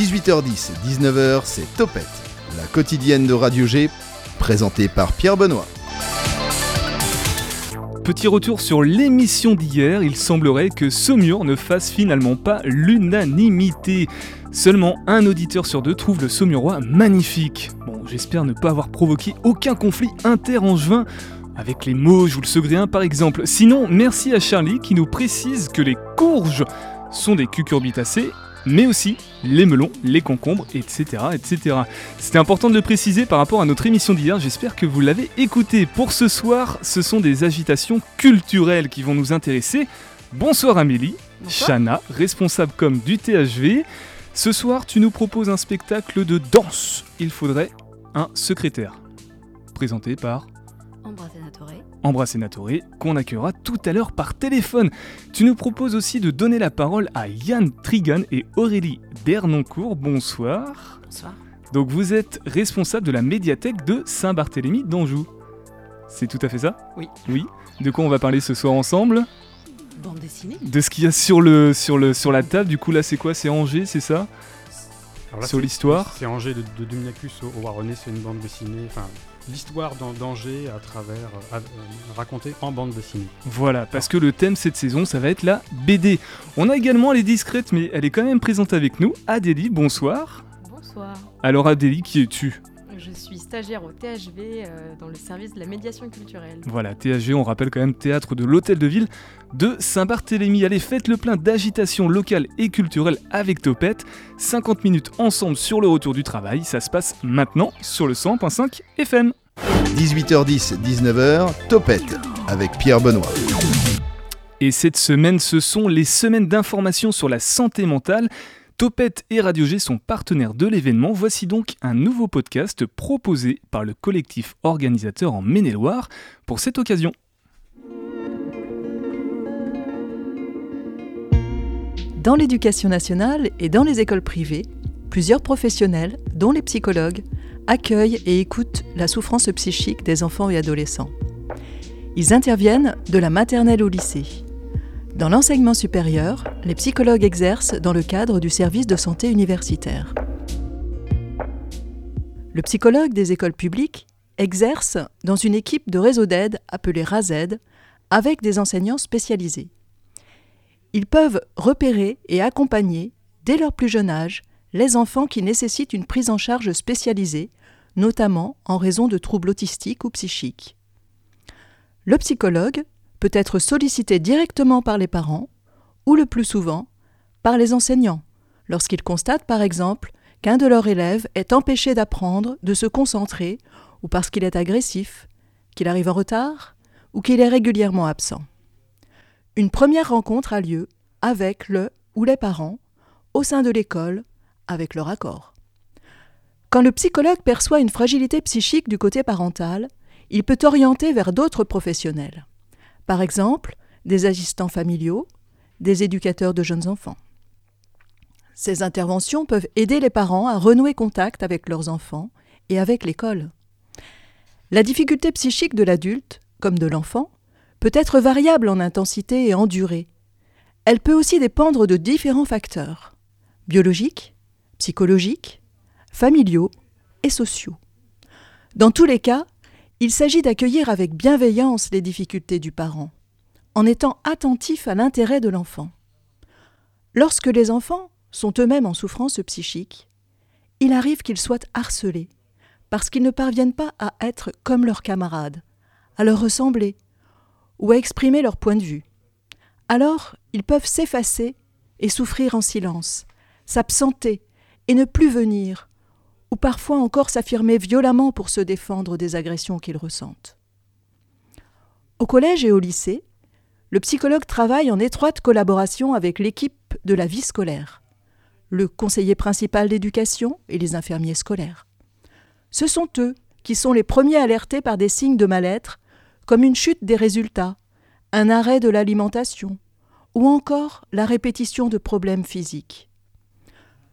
18h10, 19h, c'est Topette, la quotidienne de Radio G, présentée par Pierre Benoît. Petit retour sur l'émission d'hier, il semblerait que Saumur ne fasse finalement pas l'unanimité. Seulement un auditeur sur deux trouve le Saumurois magnifique. Bon, j'espère ne pas avoir provoqué aucun conflit inter-angevin avec les Mauges ou le Segréen par exemple. Sinon, merci à Charlie qui nous précise que les courges sont des cucurbitacées mais aussi les melons, les concombres, etc. etc. C'était important de le préciser par rapport à notre émission d'hier, j'espère que vous l'avez écouté. Pour ce soir, ce sont des agitations culturelles qui vont nous intéresser. Bonsoir Amélie, Chana, responsable comme du THV. Ce soir, tu nous proposes un spectacle de danse. Il faudrait un secrétaire. Présenté par Ambra Sénatoré, qu'on accueillera tout à l'heure par téléphone. Tu nous proposes aussi de donner la parole à Yann Trigan et Aurélie Dernoncourt. Bonsoir. Bonsoir. Donc vous êtes responsable de la médiathèque de Saint-Barthélemy d'Anjou. C'est tout à fait ça? Oui. Oui. De quoi on va parler ce soir ensemble? Bande dessinée. De ce qu'il y a sur, le, sur, le, sur la table. Du coup là c'est quoi? C'est Angers, c'est ça? Sur l'histoire? C'est Angers de, de Dominacus au, au Waronnais, c'est une bande dessinée. Enfin, l'histoire d'Angers à travers euh, euh, racontée en bande dessinée. Voilà, parce que le thème cette saison, ça va être la BD. On a également, elle est discrète, mais elle est quand même présente avec nous. Adélie, bonsoir. Bonsoir. Alors Adélie, qui es-tu? Je suis stagiaire au THV euh, dans le service de la médiation culturelle. Voilà, THV, on rappelle quand même théâtre de l'Hôtel de Ville de Saint-Barthélemy. Allez, faites le plein d'agitation locale et culturelle avec Topette. 50 minutes ensemble sur le retour du travail, ça se passe maintenant sur le 100.5 FM. 18h10, 19h, Topette avec Pierre Benoît. Et cette semaine, ce sont les semaines d'information sur la santé mentale. Topette et Radio G sont partenaires de l'événement. Voici donc un nouveau podcast proposé par le collectif organisateur en Maine-et-Loire pour cette occasion. Dans l'éducation nationale et dans les écoles privées, plusieurs professionnels, dont les psychologues, accueillent et écoutent la souffrance psychique des enfants et adolescents. Ils interviennent de la maternelle au lycée. Dans l'enseignement supérieur, les psychologues exercent dans le cadre du service de santé universitaire. Le psychologue des écoles publiques exerce dans une équipe de réseau d'aide appelée RAZED avec des enseignants spécialisés. Ils peuvent repérer et accompagner, dès leur plus jeune âge, les enfants qui nécessitent une prise en charge spécialisée, notamment en raison de troubles autistiques ou psychiques. Le psychologue peut être sollicité directement par les parents ou le plus souvent par les enseignants, lorsqu'ils constatent par exemple qu'un de leurs élèves est empêché d'apprendre, de se concentrer, ou parce qu'il est agressif, qu'il arrive en retard, ou qu'il est régulièrement absent. Une première rencontre a lieu avec le ou les parents au sein de l'école avec leur accord. Quand le psychologue perçoit une fragilité psychique du côté parental, il peut orienter vers d'autres professionnels. Par exemple, des assistants familiaux, des éducateurs de jeunes enfants. Ces interventions peuvent aider les parents à renouer contact avec leurs enfants et avec l'école. La difficulté psychique de l'adulte, comme de l'enfant, peut être variable en intensité et en durée. Elle peut aussi dépendre de différents facteurs biologiques, psychologiques, familiaux et sociaux. Dans tous les cas, il s'agit d'accueillir avec bienveillance les difficultés du parent, en étant attentif à l'intérêt de l'enfant. Lorsque les enfants sont eux-mêmes en souffrance psychique, il arrive qu'ils soient harcelés, parce qu'ils ne parviennent pas à être comme leurs camarades, à leur ressembler, ou à exprimer leur point de vue. Alors, ils peuvent s'effacer et souffrir en silence, s'absenter et ne plus venir, ou parfois encore s'affirmer violemment pour se défendre des agressions qu'ils ressentent. Au collège et au lycée, le psychologue travaille en étroite collaboration avec l'équipe de la vie scolaire, le conseiller principal d'éducation et les infirmiers scolaires. Ce sont eux qui sont les premiers alertés par des signes de mal-être, comme une chute des résultats, un arrêt de l'alimentation, ou encore la répétition de problèmes physiques.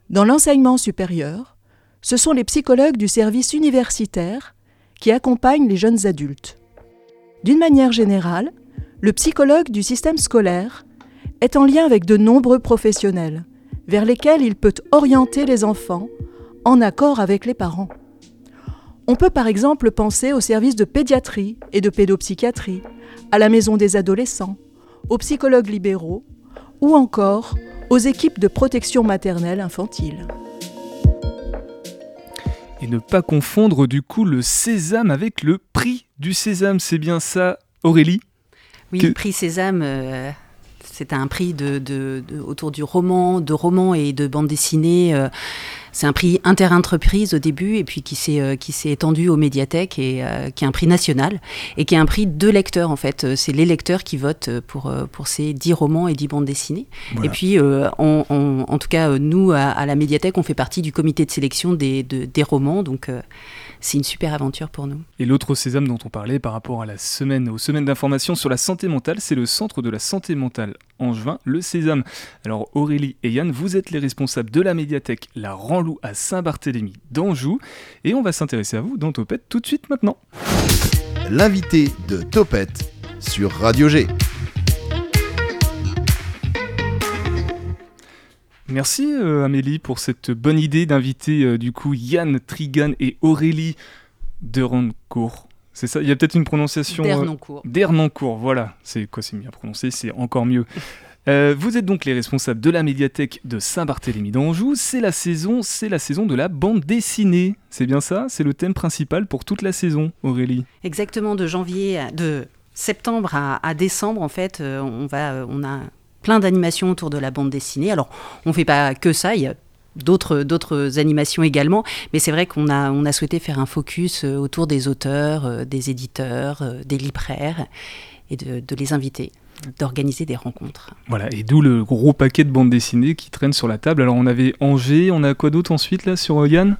Dans l'enseignement supérieur, ce sont les psychologues du service universitaire qui accompagnent les jeunes adultes. D'une manière générale, le psychologue du système scolaire est en lien avec de nombreux professionnels, vers lesquels il peut orienter les enfants en accord avec les parents. On peut par exemple penser aux services de pédiatrie et de pédopsychiatrie, à la maison des adolescents, aux psychologues libéraux ou encore aux équipes de protection maternelle infantile. Et ne pas confondre du coup le sésame avec le prix du sésame, c'est bien ça Aurélie? Oui, Que- le prix Sésame, euh, c'est un prix de, de- de- autour du roman, de romans et de bande dessinée. euh, c'est un prix inter-entreprise au début et puis qui s'est euh, qui s'est étendu aux médiathèques et euh, qui est un prix national et qui est un prix de lecteurs en fait. C'est les lecteurs qui votent euh, pour, pour ces 10 romans et 10 bandes dessinées. Voilà. Et puis, on- on- en tout cas, nous, à, à la médiathèque, on fait partie du comité de sélection des, de- des romans. Donc, c'est une super aventure pour nous. Et l'autre sésame dont on parlait par rapport à la semaine, aux semaines d'information sur la santé mentale, c'est le Centre de la santé mentale Angevin, le Sésame. Alors Aurélie et Yann, vous êtes les responsables de la médiathèque La Ranlou à Saint-Barthélemy d'Anjou, et on va s'intéresser à vous dans Topette tout de suite maintenant. L'invité de Topette sur Radio G. Merci euh, Amélie pour cette bonne idée d'inviter euh, du coup Yann Trigan et Aurélie de Rancourt. C'est ça, il y a peut-être une prononciation... euh, Dernancourt. Dernancourt, voilà, c'est quoi, c'est bien prononcé, c'est encore mieux. Euh, vous êtes donc les responsables de la médiathèque de Saint-Barthélemy d'Anjou. C'est la saison, c'est la saison de la bande dessinée. C'est bien ça? C'est le thème principal pour toute la saison, Aurélie? Exactement, de janvier, à- de septembre à, à décembre, en fait, on, va, on a plein d'animations autour de la bande dessinée. Alors, on ne fait pas que ça, il y a d'autres d'autres animations également, mais c'est vrai qu'on a, on a souhaité faire un focus euh, autour des auteurs, euh, des éditeurs, euh, des libraires, et de, de les inviter, d'organiser des rencontres. Voilà, et d'où le gros paquet de bandes dessinées qui traînent sur la table. Alors on avait Angers, on a quoi d'autre ensuite là sur Yann?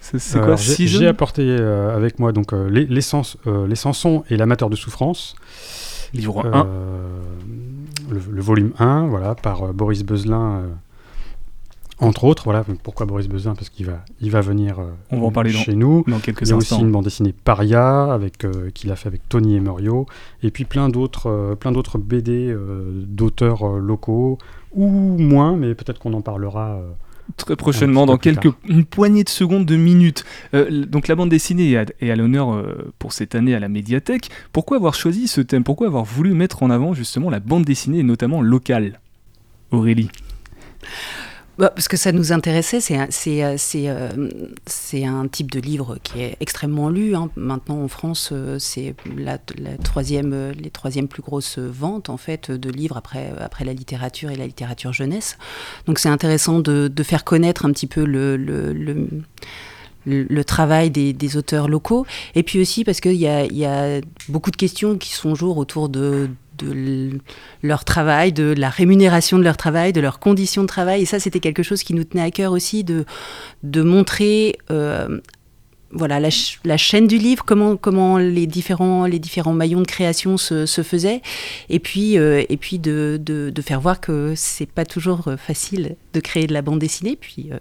C'est c'est quoi j'ai- apporté euh, avec moi donc euh, les, les, sens- euh, les Sansons et l'amateur de souffrance. Livre Euh, 1. Le, le volume 1, voilà, par euh, Boris Beuzelin. euh, entre autres, voilà, pourquoi Boris Beuzelin Parce qu'il va, il va venir euh, On va en parler dans- chez nous. Dans quelques Il y a aussi une bande dessinée Paria avec qu'il a fait avec Tony Emerio et puis plein d'autres plein d'autres BD d'auteurs locaux ou moins mais peut-être qu'on en parlera Très prochainement, Un dans quelques, une poignée de secondes, de minutes. Euh, donc la bande dessinée est à, est à l'honneur euh, pour cette année à la médiathèque. Pourquoi avoir choisi ce thème? Pourquoi avoir voulu mettre en avant justement la bande dessinée, et notamment locale? Aurélie Bah, parce que ça nous intéressait, c'est un, c'est, euh, euh, c'est un type de livre qui est extrêmement lu. hein. Maintenant en France, euh, c'est la, troisième, les troisièmes plus grosses ventes en fait de livres après, après la littérature et la littérature jeunesse. Donc c'est intéressant de, faire connaître un petit peu le, travail des, auteurs locaux. Et puis aussi parce qu'il y y a beaucoup de questions qui sont jour autour de, de leur travail, de la rémunération de leur travail, de leurs conditions de travail. Et ça, c'était quelque chose qui nous tenait à cœur aussi de, de montrer euh, voilà, la, ch- la chaîne du livre, comment, comment les, différents, les différents maillons de création se, se faisaient. Et puis, euh, et puis de, de, de faire voir que c'est pas toujours facile de créer de la bande dessinée. Puis. euh,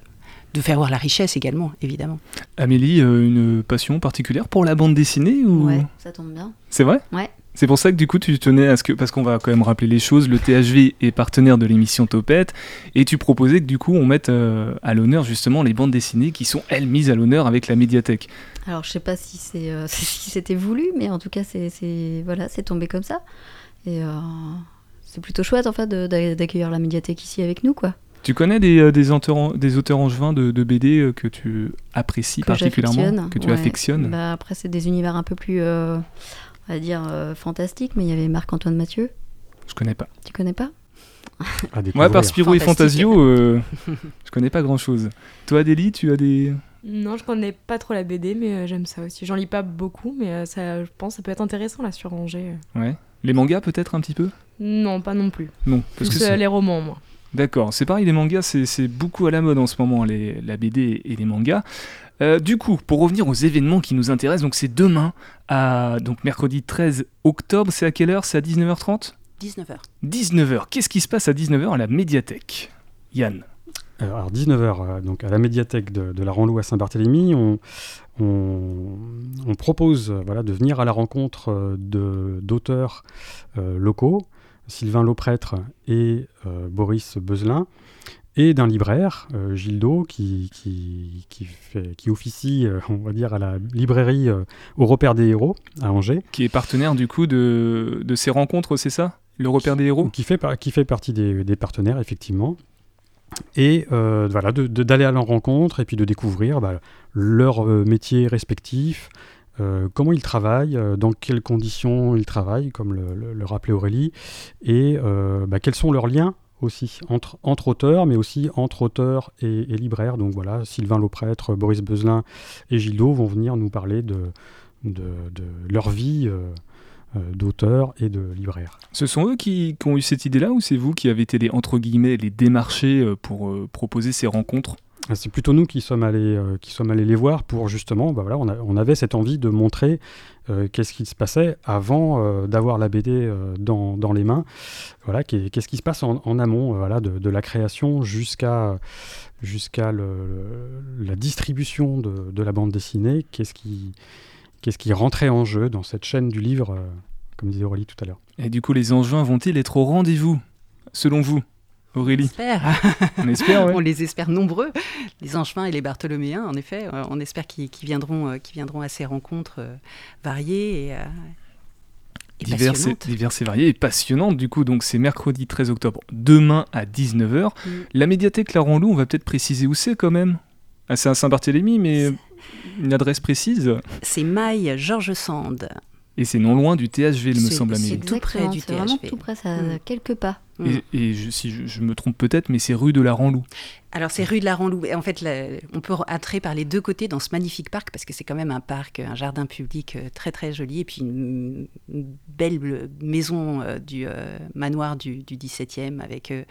de faire voir la richesse également, évidemment. Amélie, euh, une passion particulière pour la bande dessinée ou... Ouais, ça tombe bien. C'est vrai? Ouais. C'est pour ça que du coup tu tenais à ce que, parce qu'on va quand même rappeler les choses, le THV est partenaire de l'émission Topette, et tu proposais que du coup on mette euh, à l'honneur justement les bandes dessinées qui sont elles mises à l'honneur avec la médiathèque. Alors, je sais pas si c'est euh, si c'était voulu, mais en tout cas, c'est voilà, c'est tombé comme ça. Et euh, c'est plutôt chouette en fait d'accueillir la médiathèque ici avec nous, quoi. Tu connais des, des, auteurs, des auteurs angevins de, de BD que tu apprécies Que particulièrement, que tu ouais. affectionnes? Bah, après, c'est des univers un peu plus, euh, on va dire, euh, fantastiques, mais il y avait Marc-Antoine Mathieu. Je connais pas. Tu connais pas? Découvrir. par Spirou et Fantastique. Fantasio, euh, je connais pas grand chose. Toi, Adélie, tu as des. Non, je connais pas trop la BD, mais euh, j'aime ça aussi. J'en lis pas beaucoup, mais euh, ça, je pense que ça peut être intéressant là sur Angers. Ouais. Les mangas peut-être un petit peu? Non, pas non plus. Non, parce que Plus c'est- les romans, moi. D'accord, c'est pareil, les mangas, c'est c'est beaucoup à la mode en ce moment, les, la BD et les mangas. Euh, du coup, pour revenir aux événements qui nous intéressent, donc c'est demain, à, donc mercredi 13 octobre, c'est à quelle heure? C'est à 19h30 19h. 19h, qu'est-ce qui se passe à 19h à la médiathèque? Yann. Euh, alors 19h, donc à la médiathèque de, de la Ranlou à Saint-Barthélemy, on, on, on propose euh, voilà, de venir à la rencontre euh, de- d'auteurs euh, locaux, Sylvain Lauprêtre et euh, Boris Beuzelin, et d'un libraire, euh, Gildo, qui, qui, qui, fait, qui officie, euh, on va dire, à la librairie euh, au repère des héros à Angers. Qui est partenaire du coup de, de ces rencontres, c'est ça? Le repère des héros? Qui fait, qui fait partie des, des partenaires, effectivement. Et euh, voilà, de- de- d'aller à leur rencontre et puis de découvrir bah, leur euh, métier respectif, comment ils travaillent, dans quelles conditions ils travaillent, comme le, le- le rappelait Aurélie, et bah, quels sont leurs liens aussi entre, auteurs, mais aussi entre auteurs et, libraires. Donc voilà, Sylvain Lauprêtre, Boris Bezelin et Gildo vont venir nous parler de, de, de leur vie euh, euh, d'auteur et de libraire. Ce sont eux qui, qui ont eu cette idée-là ou c'est vous qui avez été les, entre guillemets, les démarchés euh, pour euh, proposer ces rencontres? C'est plutôt nous qui sommes allés, euh, qui sommes allés les voir pour justement, bah voilà, on, avait cette envie de montrer euh, qu'est-ce qui se passait avant euh, d'avoir la BD dans, dans les mains. Voilà, qu'est- qu'est-ce qui se passe en, amont, voilà, de, la création jusqu'à jusqu'à la distribution de, la bande dessinée. Qu'est-ce qui, qu'est-ce qui rentrait en jeu dans cette chaîne du livre, comme disait Aurélie tout à l'heure. Et du coup, les Angevins vont-ils être au rendez-vous Selon vous, Aurélie. On espère, ouais. On les espère nombreux, les Angevins et les Bartholoméens, en effet. Euh, on espère qu'ils viendront, euh, qu'ils viendront à ces rencontres euh, variées et, et Diverses et, diverses et variées et passionnantes du coup donc c'est mercredi 13 octobre demain à 19h Mm. la médiathèque La Loup on va peut-être préciser où c'est quand même ah, c'est à Saint-Barthélemy mais une adresse précise C'est Maille Georges Sand. et c'est non loin du THV il me semble c'est tout près du c'est vraiment THV. tout près, ça, Mm. quelques pas. Mm. et, et je- si je, je me trompe peut-être mais c'est rue de la Ranlou Alors c'est rue de la Ranlou. Et en fait, on peut entrer par les deux côtés dans ce magnifique parc parce que c'est quand même un parc, un jardin public euh, très très joli et puis une, une belle maison euh, du euh, manoir du, du 17e avec euh,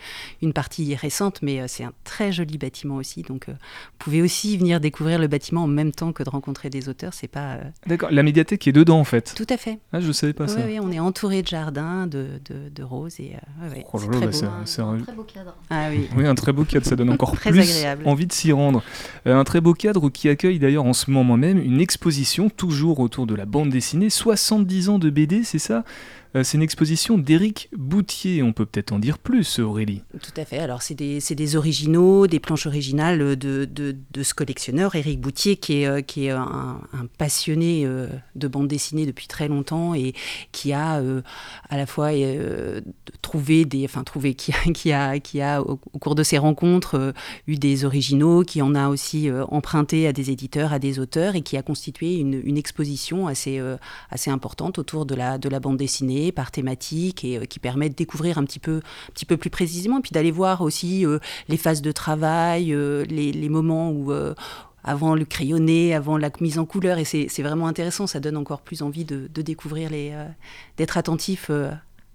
une partie récente, mais c'est un très joli bâtiment aussi. Donc vous pouvez aussi venir découvrir le bâtiment en même temps que de rencontrer des auteurs. C'est pas d'accord la médiathèque est dedans en fait tout à fait. ah je savais pas ça oui, on est entouré de jardins, de, de, de roses et ouais, ouais, Oh là c'est là, bah, ça- Un- c'est un un- très beau cadre. Ah oui. Oui, un très beau cadre, ça donne encore plus agréable. envie de s'y rendre. Euh, un très beau cadre qui accueille d'ailleurs en ce moment même une exposition toujours autour de la bande dessinée, 70 ans de BD, c'est ça? C'est une exposition d'Éric Boutier, on peut peut-être en dire plus, Aurélie. Tout à fait. Alors, c'est des, des originaux, des planches originales de, de, ce collectionneur, Éric Boutier, qui est, euh, qui est un, passionné euh, de bande dessinée depuis très longtemps et qui a euh, à la fois euh, trouvé des. Enfin, trouvé, qui, a- qui a, qui a au, cours de ses rencontres, euh, eu des originaux, qui en a aussi euh, emprunté à des éditeurs, à des auteurs et qui a constitué une, une exposition assez, euh, assez importante autour de la, de la bande dessinée par thématique et euh, qui permet de découvrir un petit peu un petit peu plus précisément, et puis d'aller voir aussi euh, les phases de travail, euh, les, moments où, avant le crayonné, avant la mise en couleur, et c'est vraiment intéressant, ça donne encore plus envie de, découvrir, les, d'être attentif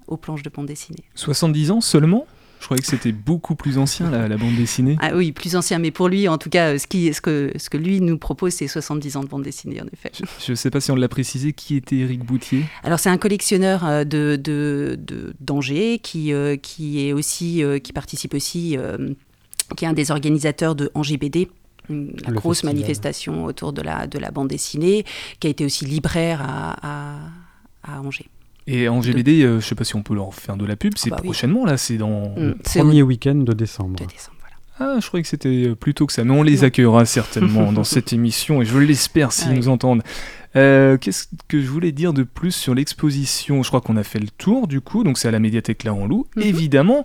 aux planches de bande dessinée. 70 ans seulement? Je croyais que c'était beaucoup plus ancien, la, la bande dessinée. Ah oui, plus ancien, mais pour lui, en tout cas, ce, qui, ce, que, ce que lui nous propose, c'est 70 ans de bande dessinée, en effet. Je ne sais pas si on l'a précisé, qui était Éric Boutier? Alors c'est un collectionneur euh, de, de, de- d'Angers qui, euh, qui est aussi euh, qui participe aussi euh, qui est un des organisateurs de Angers BD une- la Le grosse festival. manifestation autour de la, de la bande dessinée, qui a été aussi libraire à, à, à Angers. Et en GBD, euh, je sais pas si on peut leur faire de la pub, c'est bah oui. prochainement là, c'est dans... Mm, c'est au Premier week-end de décembre. de décembre. voilà. Ah, je croyais que c'était euh, plus tôt que ça, mais on les accueillera certainement dans cette émission et je l'espère s'ils Ah oui. nous entendent. Euh, Qu'est-ce que je voulais dire de plus sur l'exposition? Je crois qu'on a fait le tour du coup, donc c'est à la médiathèque La Loup. Mhm. Évidemment,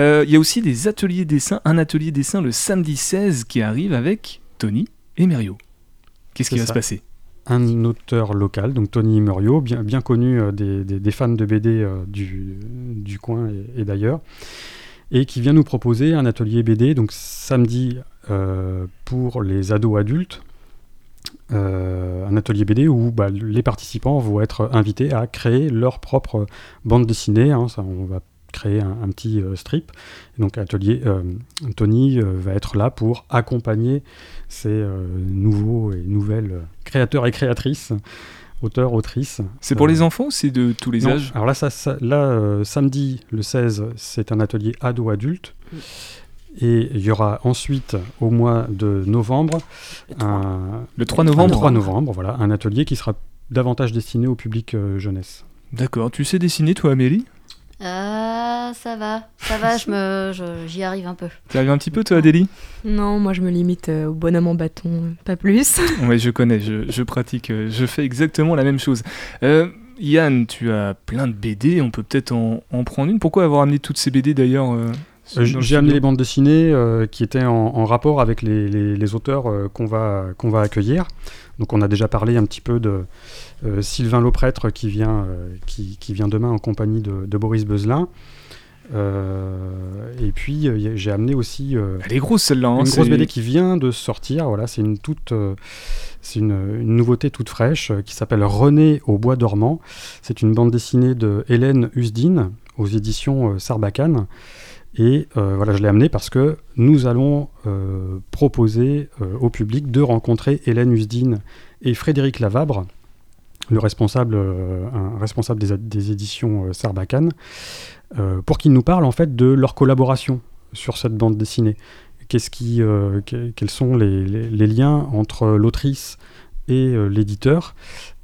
euh, il y a aussi des ateliers dessin, un atelier dessin le samedi 16 qui arrive avec Tony et Merio. Qu'est-ce qui va se passer? Un auteur local, donc Tony Muriot, bien, connu euh, des, fans de BD euh, du, coin et, d'ailleurs, et qui vient nous proposer un atelier BD, donc samedi euh, pour les ados adultes, un atelier BD où bah, les participants vont être invités à créer leur propre bande dessinée. hein, ça, on va créer un, un petit euh, strip. Et donc atelier, euh, Tony euh, va être là pour accompagner ces euh, nouveaux et nouvelles créateurs et créatrices, auteurs, autrices. C'est pour Euh, les enfants ou c'est de tous les non, âges? Alors là, ça, ça- là euh, samedi le 16, c'est un atelier ado-adulte. Et il y aura ensuite, au mois de novembre, Le trois. un, Le 3 le novembre 3 novembre, voilà, un atelier qui sera davantage destiné au public euh, jeunesse. D'accord, tu sais dessiner toi Amélie? Ah, ça va, ça va, je me, je- j'y arrive un peu. Tu arrives un petit peu, toi, Adélie? Non, moi je me limite euh, au bonhomme en bâton, euh, pas plus. Oui, je connais, je, je pratique, euh, je fais exactement la même chose. Euh, Yann, tu as plein de BD, on peut peut-être en, en prendre une. Pourquoi avoir amené toutes ces BD d'ailleurs euh, Euh, J'ai amené les bandes dessinées euh, qui étaient en, en rapport avec les, les- les auteurs euh, qu'on va, qu'on va accueillir. Donc on a déjà parlé un petit peu de euh, Sylvain Lauprêtre qui vient, euh, qui, qui vient demain en compagnie de, de Boris Beuzelin. Euh, et puis j'ai amené aussi Elle est grosse celle-là. hein, une grosse BD qui vient de sortir. Voilà, c'est une toute, c'est une, une nouveauté toute fraîche qui s'appelle René au bois dormant. C'est une bande dessinée de Hélène Usdine aux éditions Sarbacane. Et euh, voilà, je l'ai amené parce que nous allons euh, proposer euh, au public de rencontrer Hélène Usdine et Frédéric Lavabre, le responsable, un responsable des, éditions Sarbacane, pour qu'ils nous parlent en fait de leur collaboration sur cette bande dessinée. Qu'est-ce qui, que- quels sont les, liens entre l'autrice et l'éditeur?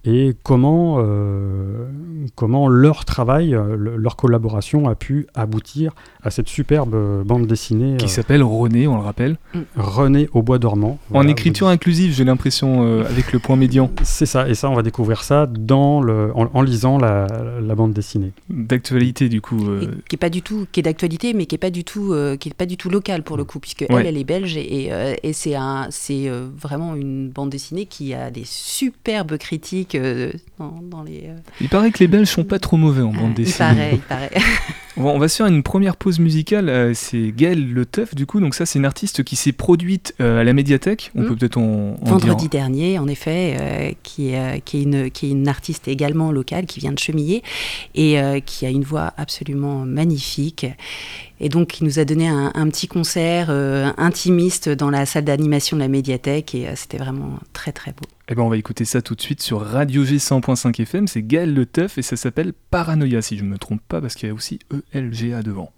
Et comment, euh, comment leur travail, euh, le- leur collaboration a pu aboutir à cette superbe euh, bande dessinée Qui euh, s'appelle René, on le rappelle. René au bois dormant. en écriture inclusive, j'ai l'impression, euh, avec le point médian. C'est ça, et ça on va découvrir ça dans le, en, en lisant la, la bande dessinée. D'actualité, du coup. euh, qui est pas du tout, qui est d'actualité, mais qui est pas du tout, euh, qui est pas du tout local pour le coup, puisque Ouais. elle, elle est belge et, et, euh, et c'est un, c'est vraiment une bande dessinée qui a des superbes critiques euh, dans, dans les. euh, Il paraît que les Belges sont pas trop mauvais en bande il dessinée. paraît, il paraît. On va, on va se faire une première pause musicale. euh, c'est Gaëlle Le Teuf, du coup. Donc, ça, c'est une artiste qui s'est produite euh, à la médiathèque. On Mm. peut peut-être en, en Vendredi dire. dernier, en effet, euh, qui, est, euh, qui, est une, qui est une artiste également locale, qui vient de Chemillé, et euh, qui a une voix absolument magnifique. Et donc, qui nous a donné un, un petit concert euh, intimiste dans la salle d'animation de la médiathèque, et euh, c'était vraiment très très beau. Eh ben, on va écouter ça tout de suite sur Radio G 100.5 FM. C'est Gaël Le Teuf et ça s'appelle Paranoia, si je ne me trompe pas, parce qu'il y a aussi ELGA devant.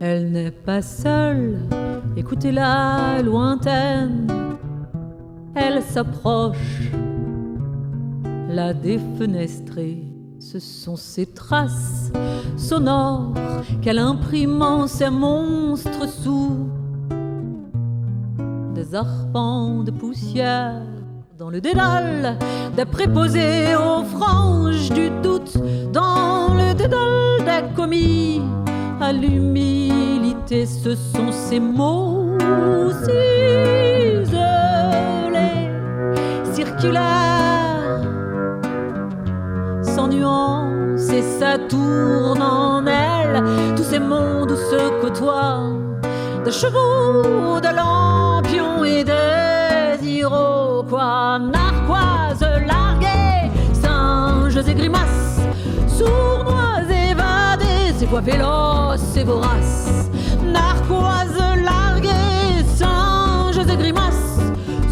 Elle n'est pas seule, écoutez-la lointaine. Elle s'approche, la défenestrée. Ce sont ses traces sonores qu'elle imprime en ces monstres sous des arpents de poussière dans le dédale des préposés aux franges du doute, dans le dédale des commis à l'humilité. Ce sont ces mots ciselés, circulaires, nuance et ça tourne en elle. Tous ces mondes se côtoient des chevaux, de lampions et des iroquois, narquoises larguées, singes et grimaces, sournois évadés, ces voix véloces et voraces, narquoises larguées, singes et grimaces,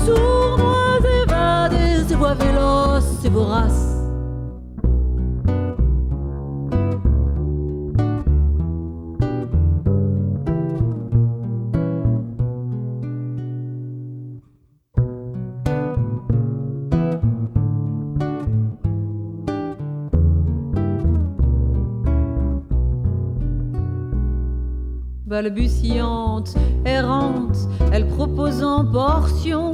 sournois évadés, ces voix véloces et voraces? Balbutiante, errante, elle propose en portions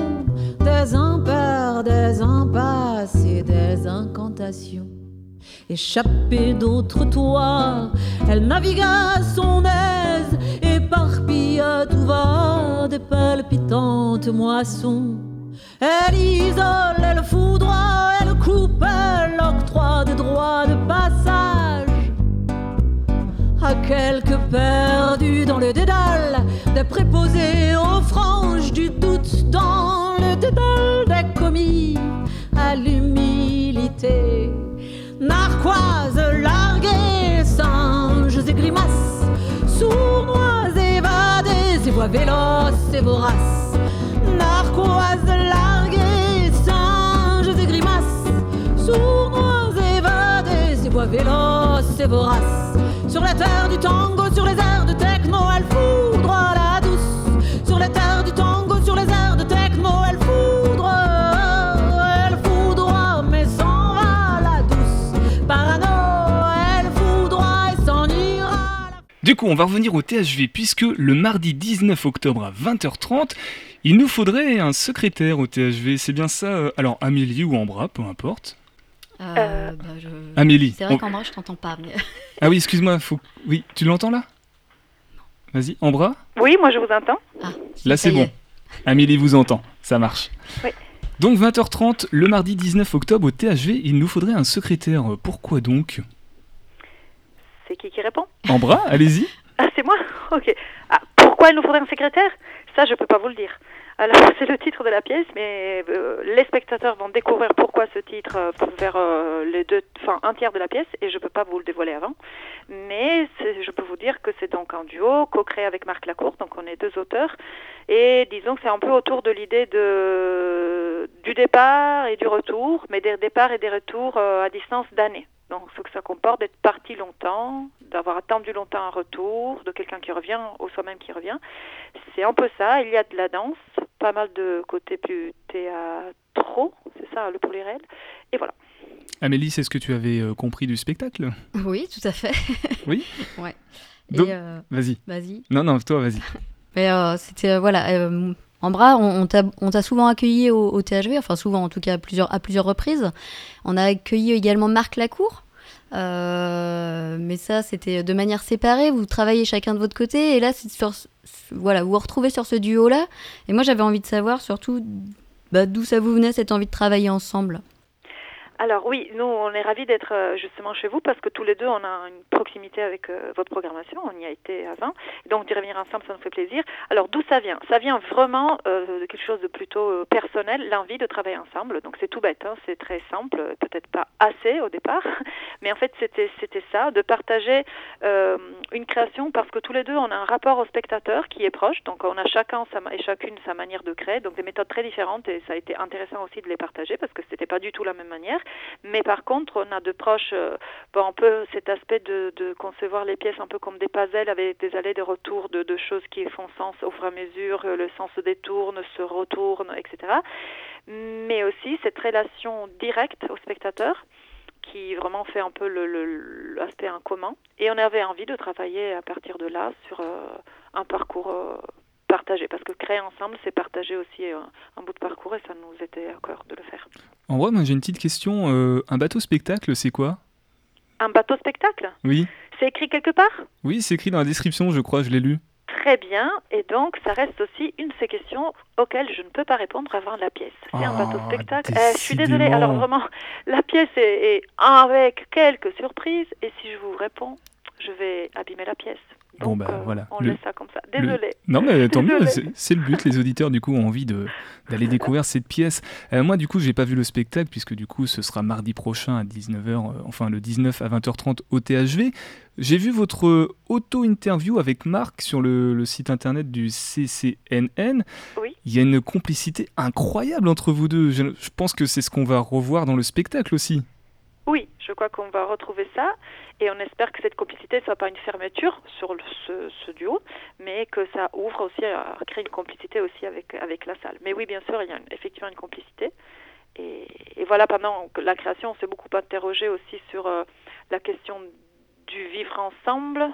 des impairs, des impasses et des incantations. Échappée d'autres toits, elle navigue à son aise, éparpille à tout va des palpitantes moissons. Elle isole, elle foudroie, elle coupe, elle octroie des droits de passage quelques perdus dans le dédale, des préposés aux franges du doute, dans le dédale des commis à l'humilité. Narquoises larguées, singes et grimaces, sournois évadés, et voix véloces et voraces. Narquoises larguées, singes et grimaces, sournois évadés, et voix véloces et voraces. Sur la terre du tango, sur les airs de techno, elle foudre la douce. Sur la terre du tango, sur les airs de techno, elle foudre. Elle foudre, mais s'en va la douce. Parano, elle foudre et s'en ira. La... Du coup, on va revenir au THV, puisque le mardi 19 octobre à 20h30, il nous faudrait un secrétaire au THV, c'est bien ça euh, Alors Amélie ou Ambra, peu importe. Euh, bah, je- Amélie. C'est vrai on- qu'en bras, je t'entends pas. Mais... Ah oui, excuse-moi, faut... Oui, tu l'entends là? Vas-y, Ambra Oui, moi je vous entends. Là, Ça c'est bon. Amélie vous entend, ça marche. Oui. Donc 20h30, le mardi 19 octobre au THV, il nous faudrait un secrétaire. Euh, Pourquoi donc? C'est qui qui répond? Ambra, allez-y. Ah, c'est moi? Ok. Ah, pourquoi il nous faudrait un secrétaire? Ça, je peux pas vous le dire. Alors, c'est le titre de la pièce, mais euh, les spectateurs vont découvrir pourquoi ce titre euh, vers euh, les deux, enfin un tiers de la pièce, et je peux pas vous le dévoiler avant. Mais je peux vous dire que c'est donc un duo co-créé avec Marc Lacour, donc on est deux auteurs, et disons que c'est un peu autour de l'idée de du départ et du retour, mais des départs et des retours euh, à distance d'années. Donc, ce que ça comporte d'être parti longtemps, d'avoir attendu longtemps un retour, de quelqu'un qui revient ou soi-même qui revient. C'est un peu ça. Il y a de la danse, pas mal de côté plus théâtraux, c'est ça le pluriel. Et voilà. Amélie, c'est ce que tu avais euh, compris du spectacle? Oui, tout à fait. Oui? Ouais. Euh, Vas-y. vas-y. Non, non, toi, vas-y. Mais euh, c'était euh, voilà. euh, en bras, on, on t'a on t'a souvent accueilli au, au THV, enfin souvent en tout cas à plusieurs, à plusieurs reprises. On a accueilli également Marc Lacour. Euh, mais ça, c'était de manière séparée. Vous travaillez chacun de votre côté, et là, c'est sur, voilà, vous vous retrouvez sur ce duo-là. Et moi, j'avais envie de savoir surtout bah, d'où ça vous venait cette envie de travailler ensemble? Alors oui, nous on est ravis d'être euh, justement chez vous parce que tous les deux on a une proximité avec euh, votre programmation, on y a été avant, donc d'y revenir ensemble ça nous fait plaisir. Alors d'où ça vient? Ça vient vraiment euh, de quelque chose de plutôt euh, personnel, l'envie de travailler ensemble, donc c'est tout bête, hein, c'est très simple, peut-être pas assez au départ, mais en fait c'était c'était ça, de partager euh, une création parce que tous les deux on a un rapport au spectateur qui est proche, donc on a chacun sa, et chacune sa manière de créer, donc des méthodes très différentes et ça a été intéressant aussi de les partager parce que c'était pas du tout la même manière. Mais par contre, on a de proches, euh, bon, un peu cet aspect de, concevoir les pièces un peu comme des puzzles avec des allées, des retours de, choses qui font sens au fur et à mesure, euh, le sens se détourne, se retourne, etc. Mais aussi cette relation directe au spectateur qui vraiment fait un peu le- le- l'aspect en commun. Et on avait envie de travailler à partir de là sur euh, un parcours partagé, parce que créer ensemble, c'est partager aussi euh, un bout de parcours, et ça nous était à cœur de le faire. En vrai, moi j'ai une petite question. euh, un bateau spectacle, c'est quoi? Un bateau spectacle? Oui. C'est écrit quelque part? Oui, c'est écrit dans la description, je crois, je l'ai lu. Très bien, et donc ça reste aussi une de ces questions auxquelles je ne peux pas répondre avant la pièce. C'est un bateau Oh, spectacle. Euh, je suis désolée, alors vraiment, la pièce est, est avec quelques surprises, et si je vous réponds, je vais abîmer la pièce. Bon, bah, euh, voilà. On Le- laisse ça comme ça. Désolée. Non, mais tant mieux, c'est le but. Les auditeurs, du coup, ont envie d'aller découvrir cette pièce. Euh, moi, du coup, j'ai pas vu le spectacle, puisque du coup, ce sera mardi prochain à 19h, euh, enfin le 19 à 20h30 au THV. J'ai vu votre auto-interview avec Marc sur le, le site internet du CCNN. Oui. Il y a une complicité incroyable entre vous deux. Je, je pense que c'est ce qu'on va revoir dans le spectacle aussi. Oui, je crois qu'on va retrouver ça et on espère que cette complicité ne soit pas une fermeture sur le- ce, duo, mais que ça ouvre aussi à une complicité aussi avec, la salle. Mais oui, bien sûr, il y a effectivement une complicité. Et, voilà, pendant la création, on s'est beaucoup interrogé aussi sur euh, la question du vivre ensemble.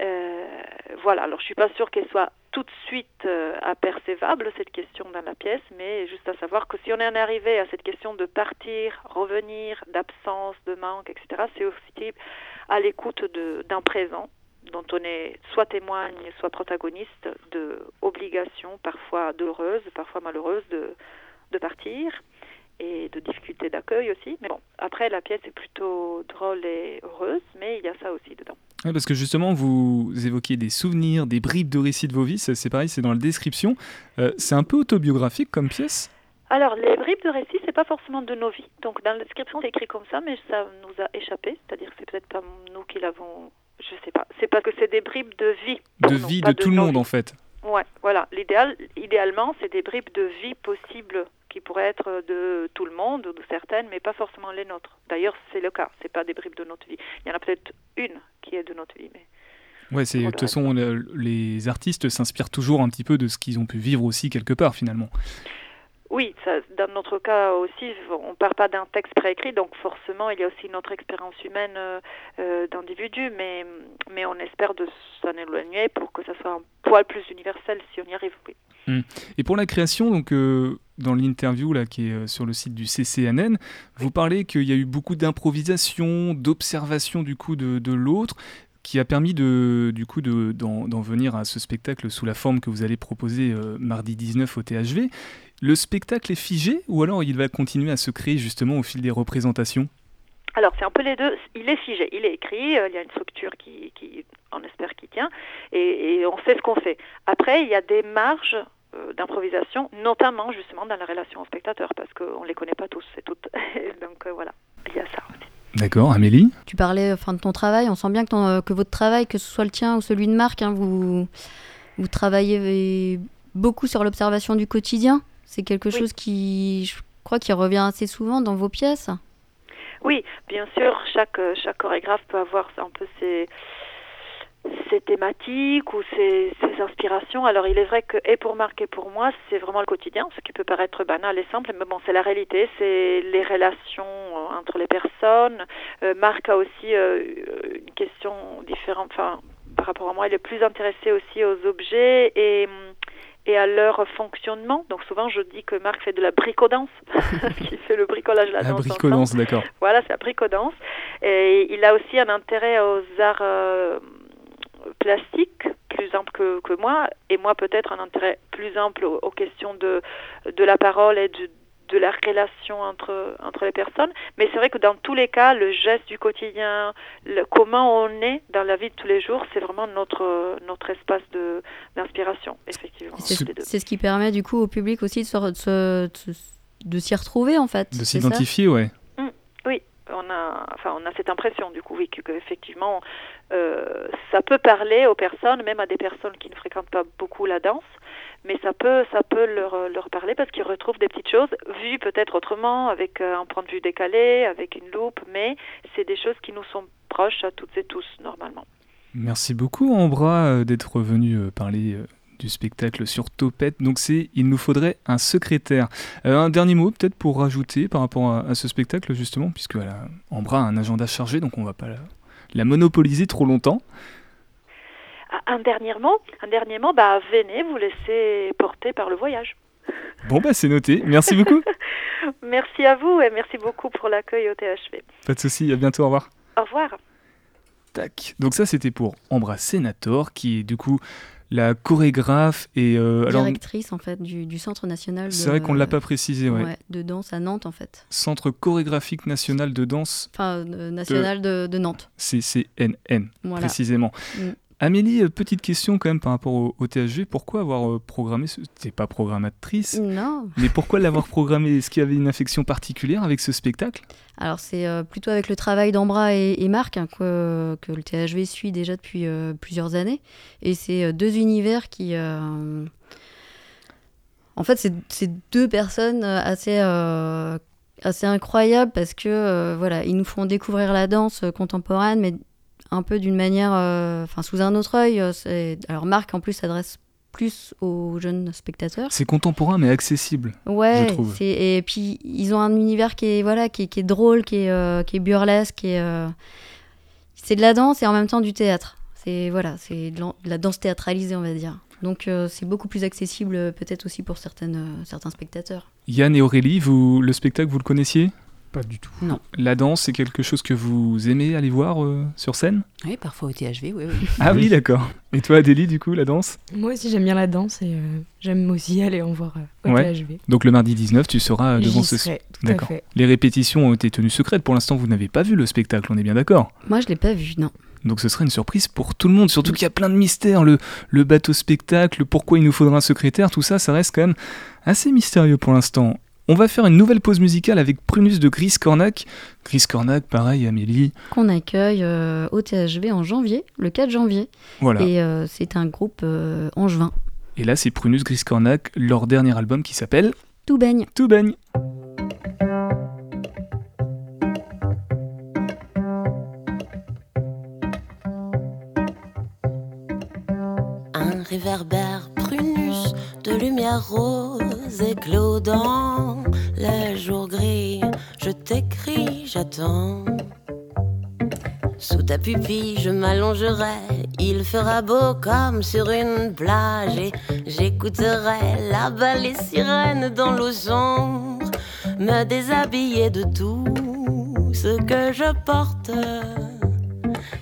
Euh, voilà, alors je suis pas sûre qu'elle soit tout de suite euh, apercevable, cette question dans la pièce, mais juste à savoir que si on en est arrivé à cette question de partir, revenir, d'absence, de manque, etc., c'est aussi à l'écoute d'un présent dont on est soit témoigne, soit protagoniste de obligations, parfois heureuses, parfois malheureuses, de, de partir et de difficultés d'accueil aussi. Mais bon, après, la pièce est plutôt drôle et heureuse, mais il y a ça aussi dedans. Ouais, parce que justement, vous évoquiez des souvenirs, des bribes de récits de vos vies. C'est pareil, c'est dans la description. Euh, c'est un peu autobiographique comme pièce? Alors, les bribes de récits, c'est pas forcément de nos vies. Donc, dans la description, c'est écrit comme ça, mais ça nous a échappé. C'est-à-dire que c'est peut-être pas nous qui l'avons. Je sais pas. C'est parce que c'est des bribes de vie. De vie de tout le monde, en fait. Ouais, voilà. L'idéal, idéalement, c'est des bribes de vie possibles qui pourraient être de tout le monde ou de certaines, mais pas forcément les nôtres. D'ailleurs, c'est le cas. C'est pas des bribes de notre vie. Il y en a peut-être une qui est de notre vie, mais Ouais, c'est de toute façon, le- les artistes s'inspirent toujours un petit peu de ce qu'ils ont pu vivre aussi quelque part, finalement. Oui, ça, dans notre cas aussi, on part pas d'un texte préécrit, donc forcément, il y a aussi notre expérience humaine euh, euh, d'individu, mais, mais on espère de s'en éloigner pour que ça soit un poil plus universel si on y arrive. Oui. Hmm. Et pour la création, donc euh, dans l'interview là qui est sur le site du CCNN, vous parlez qu'il y a eu beaucoup d'improvisation, d'observation du coup de, de l'autre qui a permis de, du coup de, d'en, venir à ce spectacle sous la forme que vous allez proposer euh, mardi 19 au THV. Le spectacle est figé ou alors il va continuer à se créer justement au fil des représentations? Alors, c'est un peu les deux. Il est figé, il est écrit, euh, il y a une structure qui, qui on espère, qui tient, et, et on sait ce qu'on fait. Après, il y a des marges euh, d'improvisation, notamment justement dans la relation au spectateur, parce qu'on ne les connaît pas tous et toutes. Donc euh, voilà, il y a ça aussi. D'accord, Amélie? Tu parlais enfin, de ton travail, on sent bien que, ton- que votre travail, que ce soit le tien ou celui de Marc, hein, vous, vous travaillez beaucoup sur l'observation du quotidien. C'est quelque Oui. chose qui, je crois, qui revient assez souvent dans vos pièces. Oui, bien sûr, chaque, euh, chaque chorégraphe peut avoir un peu ses, ses thématiques ou ses, ses inspirations. Alors il est vrai que, et pour Marc et pour moi, c'est vraiment le quotidien, ce qui peut paraître banal et simple, mais bon, c'est la réalité, c'est les relations euh, entre les personnes. Euh, Marc a aussi euh, une question différente, enfin, par rapport à moi, il est plus intéressé aussi aux objets et hum, et à leur fonctionnement. Donc souvent je dis que Marc fait de la bricodance, qu'il fait le bricolage, la, La danse ensemble. bricolance, d'accord. Voilà, c'est la bricodance. Et il a aussi un intérêt aux arts euh, plastiques, plus ample que, que moi, et moi peut-être un intérêt plus ample aux, aux questions de, de la parole et de, de la relation entre, entre les personnes. Mais c'est vrai que dans tous les cas, le geste du quotidien, le, comment on est dans la vie de tous les jours, c'est vraiment notre, notre espace de- d'inspiration, effectivement. C'est ce qui permet du coup au public aussi de se de s'y retrouver en fait. De s'identifier, ouais. On a, enfin, on a cette impression du coup, oui, que, que effectivement, euh, ça peut parler aux personnes, même à des personnes qui ne fréquentent pas beaucoup la danse, mais ça peut, ça peut leur, leur parler parce qu'ils retrouvent des petites choses vues peut-être autrement, avec euh, un point de vue décalé, avec une loupe, mais c'est des choses qui nous sont proches à toutes et tous normalement. Merci beaucoup Ambra euh, d'être venu parler du spectacle sur Topette. Donc c'est Il nous faudrait un secrétaire. Euh, un dernier mot peut-être pour rajouter par rapport à, à ce spectacle justement, puisque Ambra a un agenda chargé, donc on va pas la, la monopoliser trop longtemps. Un dernier mot, un dernier mot, bah venez vous laisser porter par le voyage. Bon bah c'est noté, merci beaucoup. Merci à vous et merci beaucoup pour l'accueil au THV. Pas de souci, à bientôt, au revoir. Au revoir. Tac. Donc ça c'était pour Ambra Senator, qui est du coup la chorégraphe et euh, alors Directrice en fait du, du Centre national. De, c'est vrai qu'on l'a pas précisé, ouais. ouais, de danse à Nantes en fait. Centre chorégraphique national de danse Enfin, euh, national de, de Nantes. CCNN Voilà. précisément. Mm. Amélie, euh, petite question quand même par rapport au, au THG. Pourquoi avoir euh, programmé ce... T'es pas programmatrice, Non. mais pourquoi l'avoir programmé? Est-ce qu'il y avait une affection particulière avec ce spectacle? Alors c'est euh, plutôt avec le travail d'Ambra et, et Marc hein, que, que le THV suit déjà depuis euh, plusieurs années. Et c'est euh, deux univers qui... En fait, c'est deux personnes assez, assez incroyables parce que euh, voilà, ils nous font découvrir la danse contemporaine, mais un peu d'une manière... euh, Enfin, sous un autre œil. euh, Alors Marc, en plus, s'adresse plus aux jeunes spectateurs. C'est contemporain mais accessible. Ouais, je trouve. et puis ils ont un univers qui est voilà, qui est, qui est drôle, qui est, euh, qui est burlesque, qui est, euh, c'est de la danse et en même temps du théâtre. C'est voilà, c'est de, la danse théâtralisée, on va dire. Donc euh, c'est beaucoup plus accessible peut-être aussi pour certaines, certains spectateurs. Yann et Aurélie, vous, le spectacle, vous le connaissiez? Pas du tout. La danse, c'est quelque chose que vous aimez aller voir euh, sur scène? Oui, parfois au THV, oui, oui. Ah oui, d'accord. Et toi, Adélie, du coup, la danse? Moi aussi, j'aime bien la danse et euh, j'aime aussi aller en voir euh, au Ouais. THV. Donc le mardi 19, tu seras devant ce... serai, tout à D'accord. fait. Les répétitions ont été tenues secrètes. Pour l'instant, vous n'avez pas vu le spectacle, on est bien d'accord? Moi je l'ai pas vu, non. Donc ce serait une surprise pour tout le monde, surtout qu'il y a plein de mystères, le, le bateau spectacle, pourquoi il nous faudra un secrétaire, tout ça, ça reste quand même assez mystérieux pour l'instant. On va faire une nouvelle pause musicale avec Prunus de Gris Cornac. Gris Cornac, pareil, Amélie. Qu'on accueille euh, au THV en janvier, le 4 janvier. Voilà. Et euh, c'est un groupe euh, angevin. Et là, c'est Prunus Gris Cornac, leur dernier album qui s'appelle Tout baigne. Tout baigne. Éclos dans les gris. Je t'écris, j'attends. Sous ta pupille, je m'allongerai. Il fera beau comme sur une plage. Et j'écouterai là-bas les sirènes dans l'eau sombre. Me déshabiller de tout ce que je porte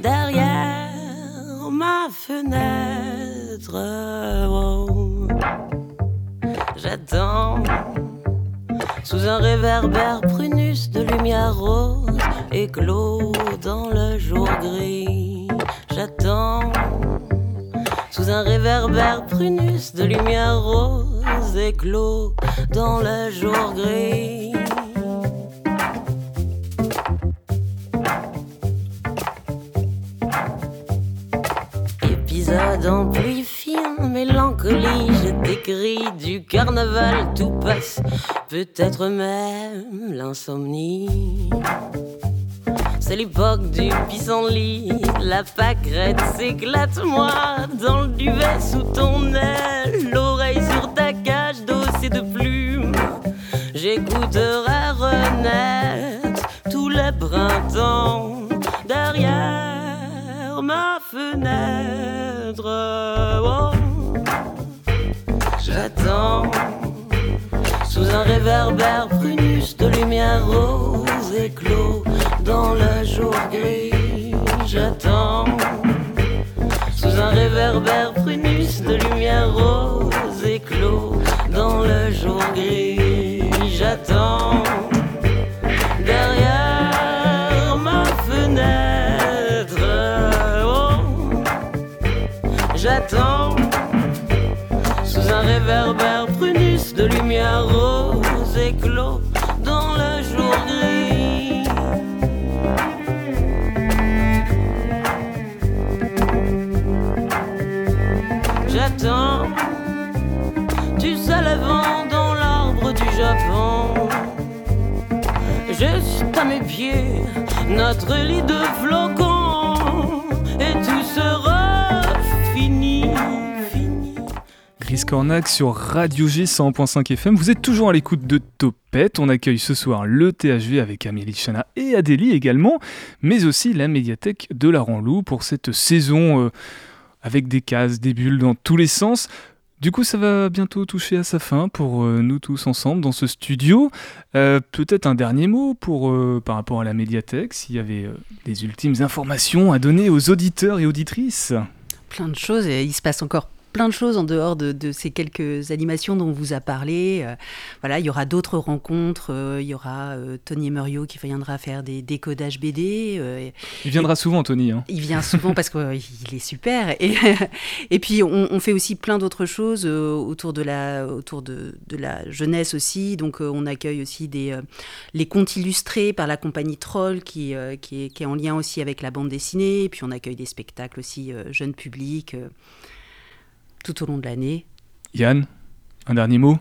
derrière ma fenêtre. Oh. J'attends sous un réverbère prunus de lumière rose, éclos dans le jour gris. J'attends sous un réverbère prunus de lumière rose, éclos dans le jour gris. Épisode en pluie je t'écris du carnaval, tout passe, peut-être même l'insomnie. C'est l'époque du pissenlit, la pâquerette s'éclate, moi dans le duvet sous ton aile, l'oreille sur ta cage d'os de plumes. J'écouterai renaître tous les printemps derrière ma fenêtre. Oh. J'attends sous un réverbère prunus de lumière rose éclos dans le jour gris. J'attends sous un réverbère prunus de lumière rose éclos dans le jour gris. J'attends notre lit de et fini, Cornac sur Radio G 100.5 FM. Vous êtes toujours à l'écoute de Topette. On accueille ce soir le THV avec Amélie Chana et Adélie également, mais aussi la médiathèque de la Ranlou pour cette saison euh, avec des cases, des bulles dans tous les sens. Du coup, ça va bientôt toucher à sa fin pour euh, nous tous ensemble dans ce studio. Euh, Peut-être un dernier mot pour, euh, par rapport à la médiathèque, s'il y avait des ultimes informations à donner aux auditeurs et auditrices? plein de choses et il se passe encore plein de choses en dehors de, de ces quelques animations dont on vous a parlé. Euh, voilà, il y aura d'autres rencontres. euh, il y aura euh, Tony Muriot qui viendra faire des décodages BD. Il viendra souvent, Tony. hein. il vient souvent parce qu'il est super. Et, et puis, on, on fait aussi plein d'autres choses autour, de la, autour de, de la jeunesse aussi. Donc, on accueille aussi des, les contes illustrés par la compagnie Troll qui, qui, est, qui est en lien aussi avec la bande dessinée. Et puis, on accueille des spectacles aussi jeunes publics tout au long de l'année. Yann, un dernier mot?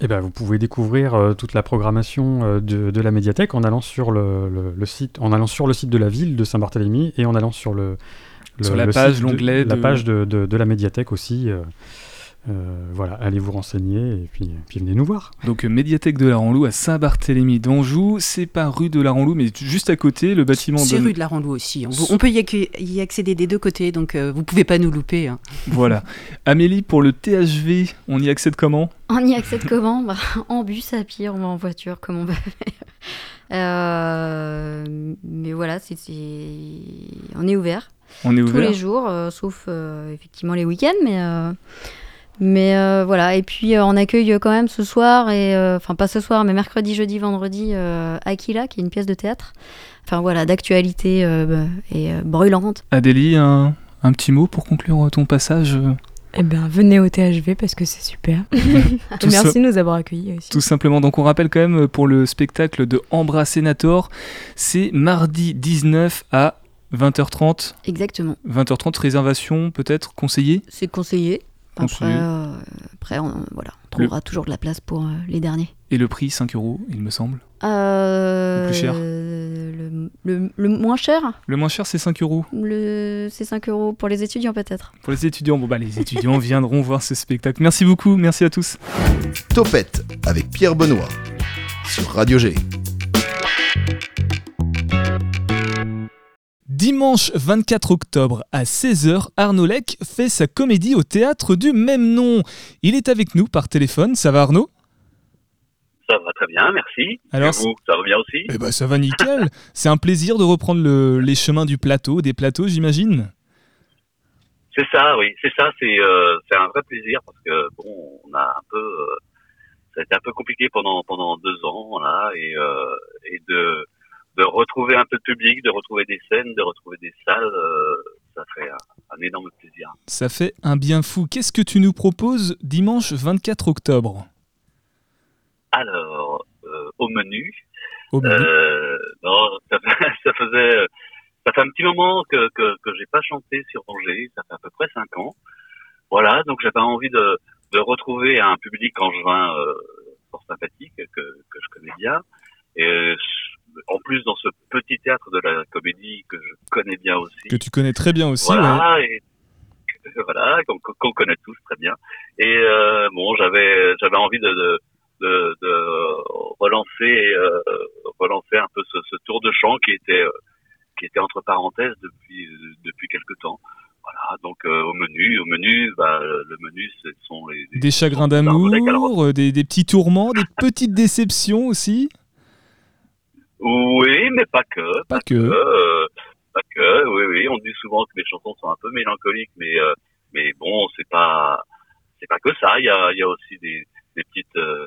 Eh ben, vous pouvez découvrir euh, toute la programmation euh, de, de la médiathèque en allant sur le, le- le site, en allant sur le site de la ville de Saint-Barthélemy et en allant sur le, le- Sur la le page, site de- l'onglet la page de, de- de la médiathèque aussi. euh, voilà, allez vous renseigner et puis, puis venez nous voir. Donc euh, médiathèque de la Ranlou à Saint-Barthélemy d'Anjou, c'est pas rue de la Ranlou mais juste à côté, le bâtiment C'est donne- rue de la Ranlou aussi. On, on peut y, accue- y accéder des deux côtés, donc euh, vous pouvez pas nous louper. hein. Voilà. Amélie pour le THV, on y accède comment? On y accède comment? Bah, En bus, à pied, on va en voiture, comme on veut. Euh, mais voilà, c'est, c'est- on est ouvert On est tous ouvert les jours, euh, sauf euh, effectivement les week-ends, mais euh, mais euh, voilà. Et puis euh, on accueille quand même ce soir et euh, enfin pas ce soir, mais mercredi, jeudi, vendredi, euh, Aquila, qui est une pièce de théâtre. Enfin voilà, d'actualité euh, et euh, brûlante. Adélie, un, un petit mot pour conclure ton passage euh, Eh bien, venez au THV parce que c'est super. Merci de nous avoir accueillis aussi. Tout simplement. Donc on rappelle quand même euh, pour le spectacle de Ambra Senator, c'est mardi 19 à 20h30. Exactement. 20h30, réservation peut-être conseillée C'est conseillé. Après, euh, après on, voilà, on trouvera toujours de la place pour euh, les derniers. Et le prix, 5 euros, il me semble. Euh, Plus cher le- Le, le moins cher, Le moins cher, c'est 5 euros. le... c'est 5 euros pour les étudiants peut-être. Pour les étudiants, bon bah les étudiants viendront voir ce spectacle. Merci beaucoup, merci à tous. Topette avec Pierre Benoît sur Radio G. Dimanche 24 octobre à 16h, Arnaud Lec fait sa comédie au théâtre du même nom. Il est avec nous par téléphone, ça va Arnaud? Ça va très bien, merci. Alors, Et vous, ça va bien aussi? Eh ben ça va nickel. C'est un plaisir de reprendre le- les chemins du plateau, des plateaux j'imagine? C'est ça, oui, c'est ça, c'est euh, c'est un vrai plaisir parce que bon, on a un peu, euh, ça a été un peu compliqué pendant pendant deux ans là et euh, et de de retrouver un peu de public, de retrouver des scènes, de retrouver des salles, euh, ça fait un, un énorme plaisir. Ça fait un bien fou. Qu'est-ce que tu nous proposes dimanche 24 octobre? Alors, euh, au menu, Au menu Euh, non, ça, faisait, ça fait un petit moment que que, que j'ai pas chanté sur Angers. Ça fait à peu près cinq ans. Voilà, donc j'avais envie de de retrouver un public angevin euh, fort sympathique que que je connais bien. Et euh, en plus dans ce petit théâtre de la comédie que je connais bien aussi. Que tu connais très bien aussi. ouais. Voilà, et voilà, qu'on connaît tous très bien. Et euh, bon, j'avais j'avais envie de de, de, de relancer euh, relancer un peu ce, ce tour de chant qui était euh, qui était entre parenthèses depuis depuis quelque temps. Voilà, donc euh, au menu, au menu, bah, le menu, ce sont les, les- Des chagrins d'amour, des, des petits tourments, des petites déceptions aussi. Oui, mais pas que. Pas que. euh, pas que. Oui, oui. On dit souvent que mes chansons sont un peu mélancoliques, mais euh, mais bon, c'est pas c'est pas que ça. Il y a il y a aussi des des petites euh,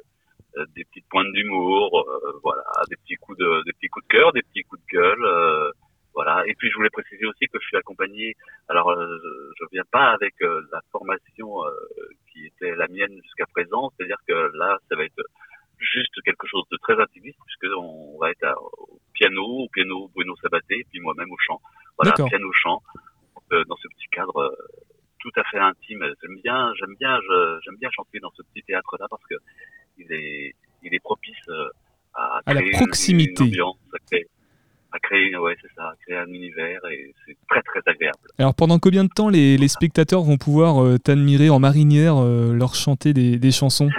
des petites pointes d'humour, euh, voilà, des petits coups de des petits coups de cœur, des petits coups de gueule. euh, voilà. Et puis je voulais préciser aussi que je suis accompagné. Alors euh, je viens pas avec euh, la formation euh, qui était la mienne jusqu'à présent, c'est-à-dire que là ça va être juste quelque chose de très intimiste puisque on va être à- au piano, au piano Bruno Sabaté, et puis moi-même au chant. Voilà, piano chant euh, dans ce petit cadre euh, tout à fait intime. J'aime bien, j'aime bien, j'aime bien chanter dans ce petit théâtre-là parce que il est, il est propice euh, à, À la créer une- proximité. Une, ambiance, à créer, à créer, ouais, c'est ça, à créer un univers et c'est très très agréable. Alors pendant combien de temps les, les spectateurs vont pouvoir euh, t'admirer en marinière, euh, leur chanter des, des chansons?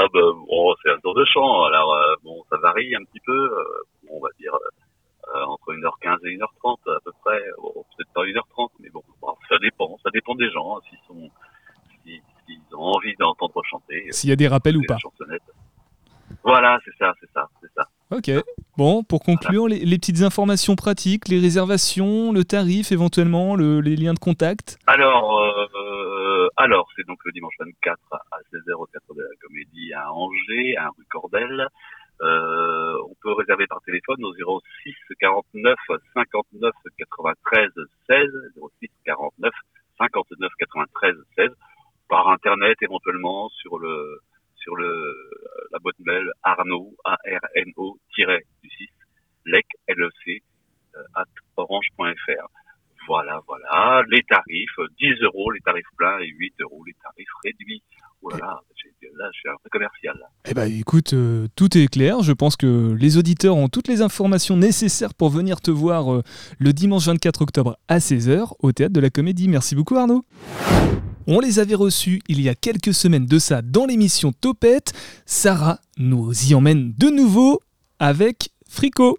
Ah ben bon, c'est un tour de chant. Alors euh, bon, ça varie un petit peu. euh, on va dire euh, entre 1h15 et 1h30 à peu près. Bon, peut-être pas 1h30, mais bon, ça dépend. Ça dépend des gens hein, s'ils sont s'ils s'ils ont envie d'entendre chanter. euh, S'il y a des rappels ou pas. Voilà, c'est ça, c'est ça, c'est ça. Ok. Bon, pour conclure, les, les petites informations pratiques, les réservations, le tarif éventuellement, le- les liens de contact. Alors, euh, alors c'est donc le dimanche 24 à 16h au Théâtre de la Comédie à Angers, à rue Cordel. Euh, on peut réserver par téléphone au 06 49 59 93 16, 06 49 59 93 16, par internet éventuellement sur le sur le la boîte mail Arnaud A R N O du 6 lec L E C euh, at orange.fr. Voilà, voilà. Les tarifs, euh, 10 euros les tarifs pleins et 8 euros les tarifs réduits. Oh commercial. Eh ben écoute, euh, tout est clair. Je pense que les auditeurs ont toutes les informations nécessaires pour venir te voir euh, le dimanche 24 octobre à 16h au Théâtre de la Comédie. Merci beaucoup Arnaud. On les avait reçus il y a quelques semaines de ça dans l'émission Topette. Sarah nous y emmène de nouveau avec Frico.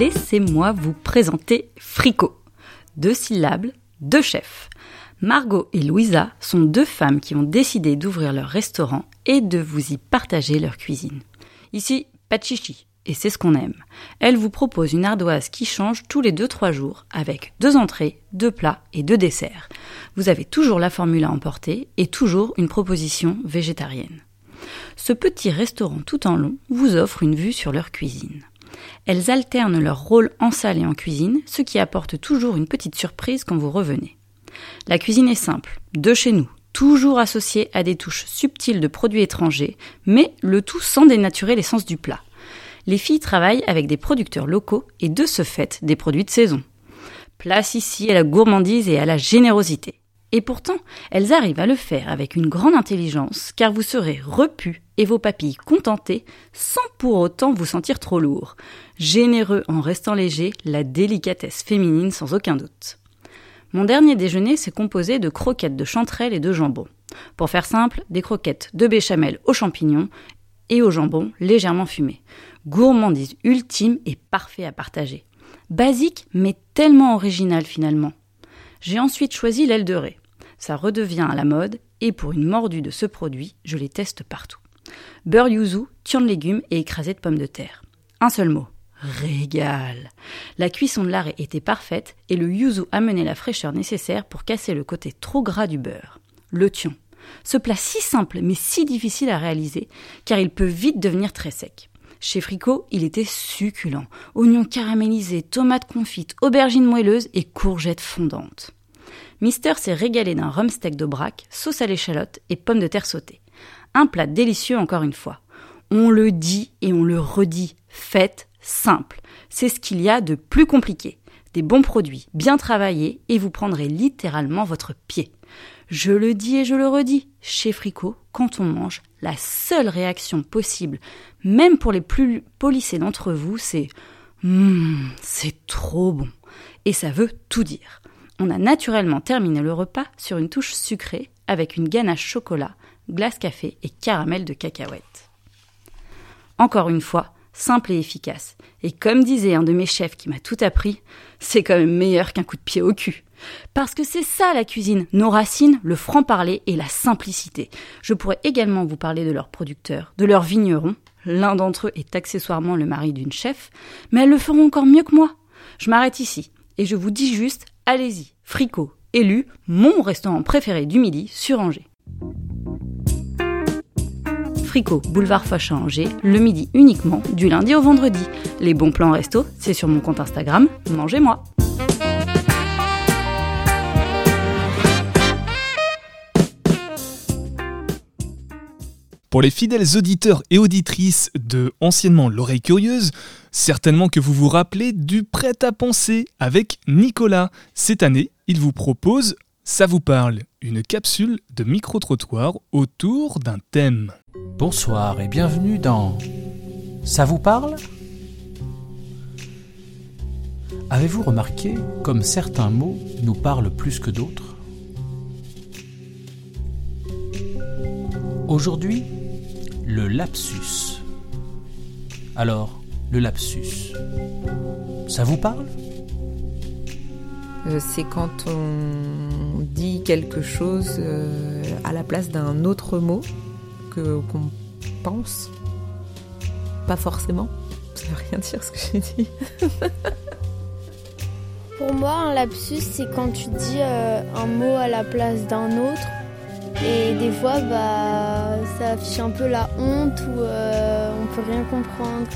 Laissez-moi vous présenter Frico. Deux syllabes, deux chefs. Margot et Louisa sont deux femmes qui ont décidé d'ouvrir leur restaurant et de vous y partager leur cuisine. Ici, pas de chichi, et c'est ce qu'on aime. Elles vous proposent une ardoise qui change tous les 2-3 jours, avec deux entrées, deux plats et deux desserts. Vous avez toujours la formule à emporter et toujours une proposition végétarienne. Ce petit restaurant tout en long vous offre une vue sur leur cuisine. Elles alternent leur rôle en salle et en cuisine, ce qui apporte toujours une petite surprise quand vous revenez. La cuisine est simple, de chez nous, toujours associée à des touches subtiles de produits étrangers, mais le tout sans dénaturer l'essence du plat. Les filles travaillent avec des producteurs locaux et de ce fait des produits de saison. Place ici à la gourmandise et à la générosité. Et pourtant, elles arrivent à le faire avec une grande intelligence, car vous serez repu et vos papilles contentées sans pour autant vous sentir trop lourd. Généreux en restant léger, la délicatesse féminine sans aucun doute. Mon dernier déjeuner s'est composé de croquettes de chanterelle et de jambon. Pour faire simple, des croquettes de béchamel aux champignons et au jambon légèrement fumé. Gourmandise ultime et parfait à partager. Basique, mais tellement original finalement. J'ai ensuite choisi l'aile de raie. Ça redevient à la mode, et pour une mordue de ce produit, je les teste partout. Beurre yuzu, tian de légumes et écrasé de pommes de terre. Un seul mot. Régal. La cuisson de l'arrêt était parfaite et le yuzu amenait la fraîcheur nécessaire pour casser le côté trop gras du beurre. Le tian. Ce plat si simple mais si difficile à réaliser car il peut vite devenir très sec. Chez Fricot, il était succulent. Oignons caramélisés, tomates confites, aubergines moelleuses et courgettes fondantes. Mister s'est régalé d'un rhum steak de braque, sauce à l'échalote et pommes de terre sautées. Un plat délicieux encore une fois. On le dit et on le redit. Faites simple. C'est ce qu'il y a de plus compliqué. Des bons produits, bien travaillés, et vous prendrez littéralement votre pied. Je le dis et je le redis, chez Fricot, quand on mange, la seule réaction possible, même pour les plus polissés d'entre vous, c'est Hum, c'est trop bon. Et ça veut tout dire. On a naturellement terminé le repas sur une touche sucrée avec une ganache chocolat, glace café et caramel de cacahuètes. Encore une fois, simple et efficace. Et comme disait un de mes chefs qui m'a tout appris, c'est quand même meilleur qu'un coup de pied au cul. Parce que c'est ça la cuisine, nos racines, le franc-parler et la simplicité. Je pourrais également vous parler de leurs producteurs, de leurs vignerons. L'un d'entre eux est accessoirement le mari d'une chef, mais elles le feront encore mieux que moi. Je m'arrête ici et je vous dis juste, allez-y, Fricot, élu mon restaurant préféré du midi sur Angers. Fricot, boulevard Foch Angers, le midi uniquement, du lundi au vendredi. Les bons plans resto, c'est sur mon compte Instagram, mangez-moi. Pour les fidèles auditeurs et auditrices de anciennement l'oreille curieuse, certainement que vous vous rappelez du prêt-à-penser avec Nicolas. Cette année, il vous propose Ça vous parle, une capsule de micro-trottoir autour d'un thème. Bonsoir et bienvenue dans Ça vous parle? Avez-vous remarqué comme certains mots nous parlent plus que d'autres? Aujourd'hui, le lapsus. Alors, le lapsus, ça vous parle? Euh, c'est quand on dit quelque chose euh, à la place d'un autre mot que qu'on pense. Pas forcément. Ça veut rien dire ce que j'ai dit. Pour moi, un lapsus, c'est quand tu dis euh, un mot à la place d'un autre. Et des fois, bah, ça affiche un peu la honte ou euh, on peut rien comprendre.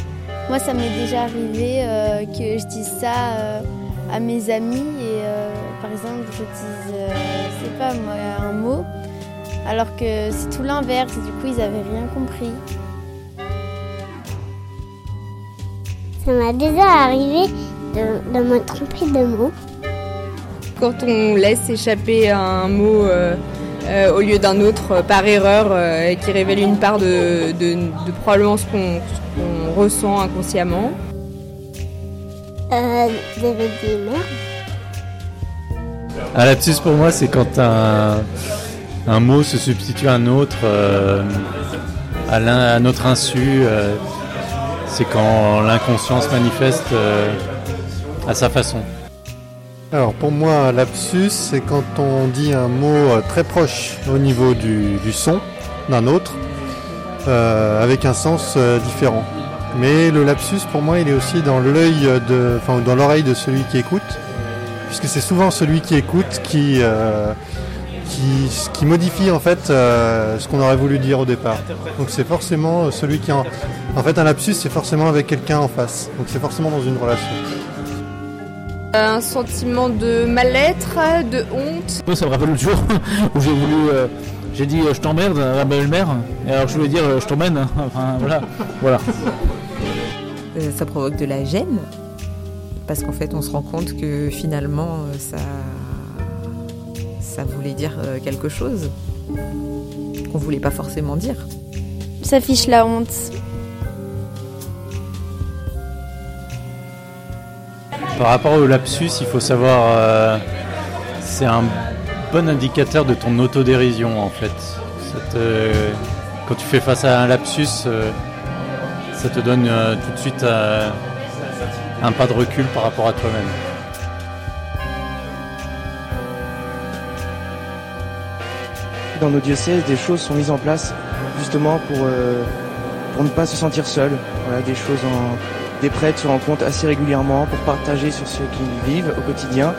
Moi, ça m'est déjà arrivé euh, que je dise ça euh, à mes amis et euh, par exemple, je dise, euh, je sais pas moi, un mot, alors que c'est tout l'inverse. Du coup, ils avaient rien compris. Ça m'a déjà arrivé de, de me tromper de mots. Quand on laisse échapper un mot euh, au lieu d'un autre euh, par erreur euh, et qui révèle une part de, de- de probablement ce qu'on ressent inconsciemment. Euh, vous avez dit merde. Un lapsus pour moi, c'est quand un, un mot se substitue à un autre euh, à, l'un- à notre insu. euh, c'est quand l'inconscient se manifeste euh, à sa façon. Alors pour moi, lapsus, c'est quand on dit un mot euh, très proche au niveau du, son d'un autre, euh, avec un sens euh, différent. Mais le lapsus, pour moi, il est aussi dans l'œil de, enfin, dans l'oreille de celui qui écoute, puisque c'est souvent celui qui écoute qui, qui, modifie en fait ce qu'on aurait voulu dire au départ. Donc c'est forcément celui qui en... En fait un lapsus c'est forcément avec quelqu'un en face. Donc c'est forcément dans une relation. Un sentiment de mal-être, de honte. Moi, ça me rappelle le jour où j'ai voulu. euh, j'ai dit euh, je t'emmerde à la belle-mère, et alors je voulais dire euh, je t'emmène. hein. Enfin voilà. voilà. Euh, ça provoque de la gêne parce qu'en fait on se rend compte que finalement ça ça voulait dire quelque chose qu'on voulait pas forcément dire. Ça fiche la honte. Par rapport au lapsus, il faut savoir, euh, c'est un bon indicateur de ton autodérision en fait. Te- quand tu fais face à un lapsus, euh, ça te donne euh, tout de suite euh, un pas de recul par rapport à toi-même. Dans nos diocèses, des choses sont mises en place justement pour, euh, ne pas se sentir seul. Des prêtres se rencontrent assez régulièrement pour partager sur ce qu'ils vivent au quotidien.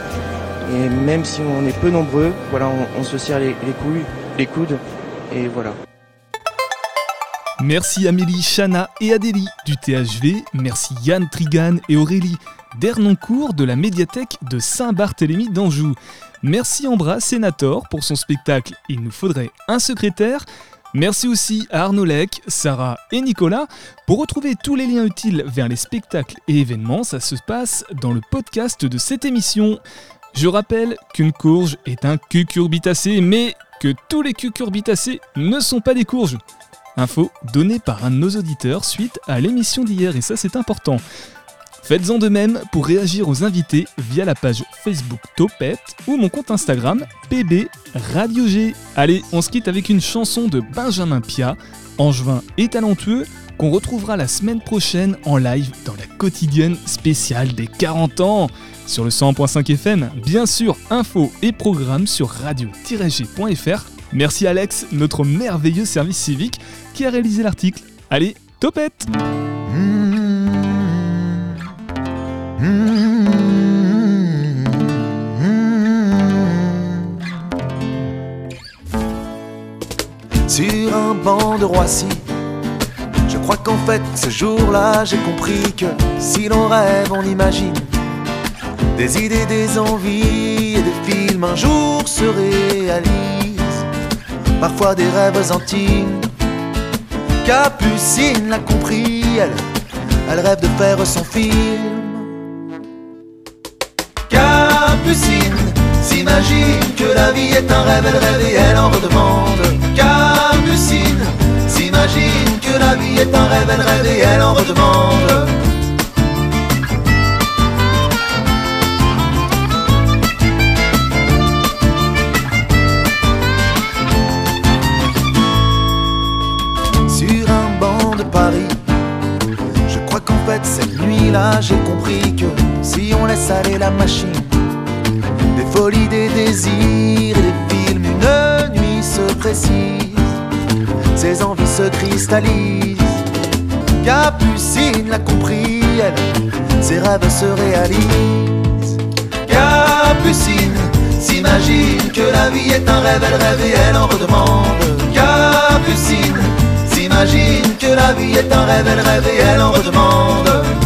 Et même si on est peu nombreux, voilà, on, se serre les, les couilles, les coudes, et voilà. Merci Amélie, Chana et Adélie du THV. Merci Yann Trigan et Aurélie d'Ernoncourt de la médiathèque de Saint-Barthélemy d'Anjou. Merci Ambra Sénator pour son spectacle Il nous faudrait un secrétaire. Merci aussi à Arnaud Lec, Sarah et Nicolas. Pour retrouver tous les liens utiles vers les spectacles et événements, ça se passe dans le podcast de cette émission. Je rappelle qu'une courge est un cucurbitacé, mais que tous les cucurbitacés ne sont pas des courges. Info donnée par un de nos auditeurs suite à l'émission d'hier, et ça c'est important. Faites-en de même pour réagir aux invités via la page Facebook Topette ou mon compte Instagram PB Radio G. Allez, on se quitte avec une chanson de Benjamin Pia, angevin et talentueux, qu'on retrouvera la semaine prochaine en live dans la quotidienne spéciale des 40 ans. Sur le 100.5 FM, bien sûr, info et programmes sur radio-g.fr. Merci Alex, notre merveilleux service civique, qui a réalisé l'article. Allez, topette sur un banc de Roissy. Je crois qu'en fait, ce jour-là, j'ai compris que si l'on rêve, on imagine des idées, des envies et des films un jour se réalisent. Parfois des rêves intimes. Capucine l'a compris, elle, elle rêve de faire son film. Capucine s'imagine que la vie est un rêve, elle rêve et elle en redemande. Capucine s'imagine que la vie est un rêve, elle rêve et elle en redemande. Sur un banc de Paris, je crois qu'en fait cette nuit-là j'ai compris que si on laisse aller la machine, des folies, des désirs des films, une nuit se précise, ses envies se cristallisent. Capucine l'a compris, elle, ses rêves se réalisent. Capucine s'imagine que la vie est un rêve, elle rêve et elle en redemande. Capucine s'imagine que la vie est un rêve, elle rêve et elle en redemande.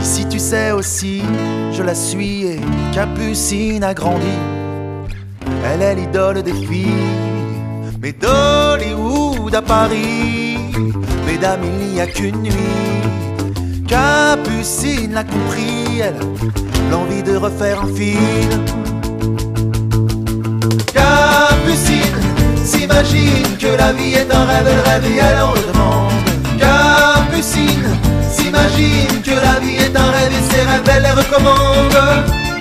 Ici tu sais aussi, je la suis et Capucine a grandi. Elle est l'idole des filles, mais d'Hollywood à Paris, mesdames il n'y a qu'une nuit. Capucine l'a compris, elle, l'envie de refaire un film. Capucine s'imagine que la vie est un rêve, elle rêve et elle en demande. Capucine s'imagine que la vie est un rêve et ses rêves elle les recommande.